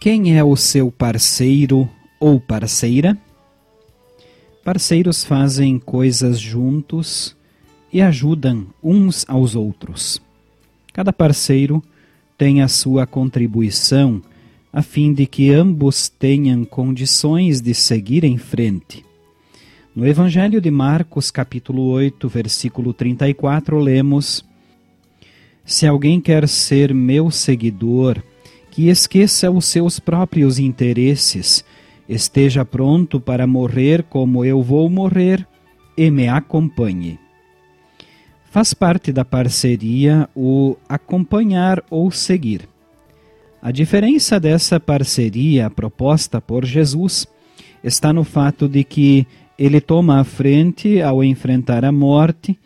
Quem é o seu parceiro ou parceira? Parceiros fazem coisas juntos e ajudam uns aos outros. Cada parceiro tem a sua contribuição a fim de que ambos tenham condições de seguir em frente. No Evangelho de Marcos, capítulo 8, versículo 34, lemos: Se alguém quer ser meu seguidor, que esqueça os seus próprios interesses, esteja pronto para morrer como eu vou morrer e me acompanhe. Faz parte da parceria o acompanhar ou seguir. A diferença dessa parceria proposta por Jesus está no fato de que ele toma a frente ao enfrentar a morte,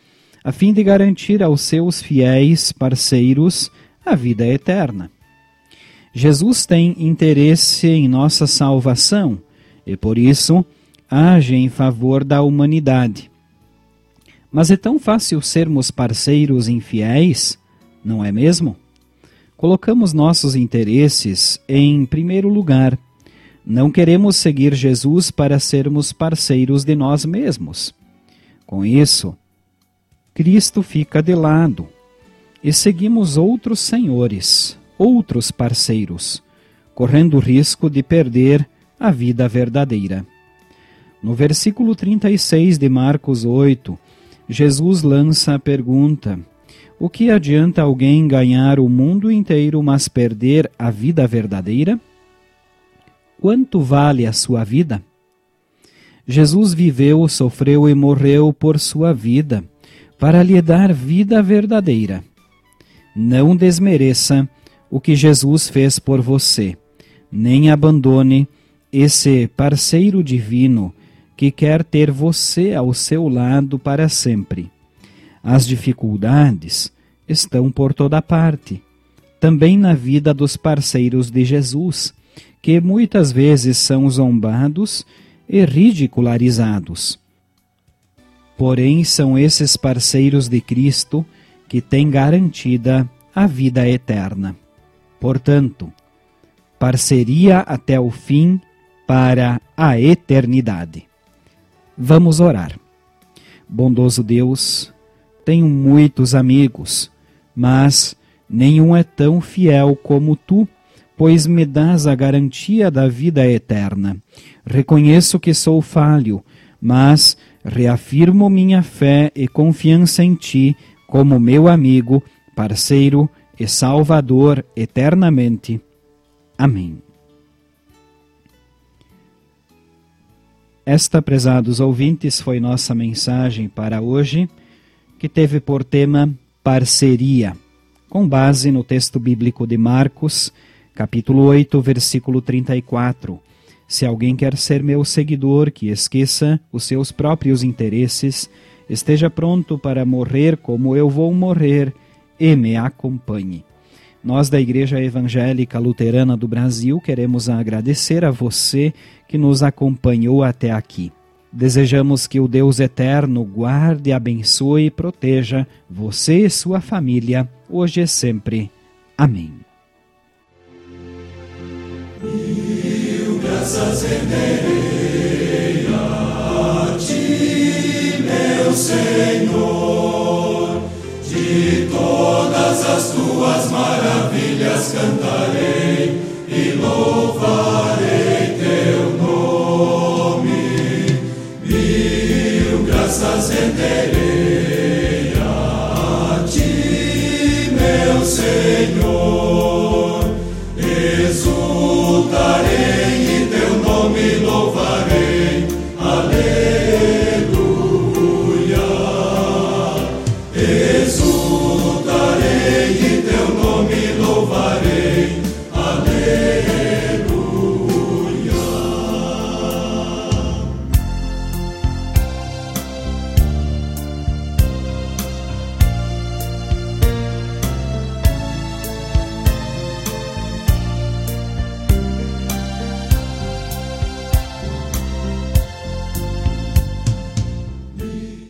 a fim de garantir aos seus fiéis parceiros a vida eterna. Jesus tem interesse em nossa salvação e, por isso, age em favor da humanidade. Mas é tão fácil sermos parceiros infiéis, não é mesmo? colocamos nossos interesses em primeiro lugar. Não queremos seguir Jesus para sermos parceiros de nós mesmos. Com isso, Cristo fica de lado e seguimos outros senhores, outros parceiros, correndo o risco de perder a vida verdadeira. No versículo 36 de Marcos 8, Jesus lança a pergunta: o que adianta alguém ganhar o mundo inteiro, mas perder a vida verdadeira? Quanto vale a sua vida? Jesus viveu, sofreu e morreu por sua vida, para lhe dar vida verdadeira. Não desmereça o que Jesus fez por você, nem abandone esse parceiro divino que quer ter você ao seu lado para sempre. As dificuldades estão por toda parte, também na vida dos parceiros de Jesus, que muitas vezes são zombados e ridicularizados. Porém, são esses parceiros de Cristo que têm garantida a vida eterna. Portanto, parceria até o fim para a eternidade. Vamos orar. Bondoso Deus, tenho muitos amigos, mas nenhum é tão fiel como tu, pois me dás a garantia da vida eterna. Reconheço que sou falho, mas reafirmo minha fé e confiança em ti como meu amigo, parceiro e salvador eternamente. Amém. Esta, prezados ouvintes, foi nossa mensagem para hoje que teve por tema parceria, com base no texto bíblico de Marcos, capítulo 8, versículo 34. Se alguém quer ser meu seguidor, que esqueça os seus próprios interesses, esteja pronto para morrer como eu vou morrer e me acompanhe. Nós da Igreja Evangélica Luterana do Brasil queremos agradecer a você que nos acompanhou até aqui. Desejamos que o Deus eterno guarde, abençoe e proteja você e sua família, hoje e sempre. Amém. Mil graças das tuas maravilhas cantarei e louvarei teu nome. Mil graças renderei a ti, meu Senhor. Exultarei e teu nome louvarei. Aleluia. Exultarei. E teu nome louvarei.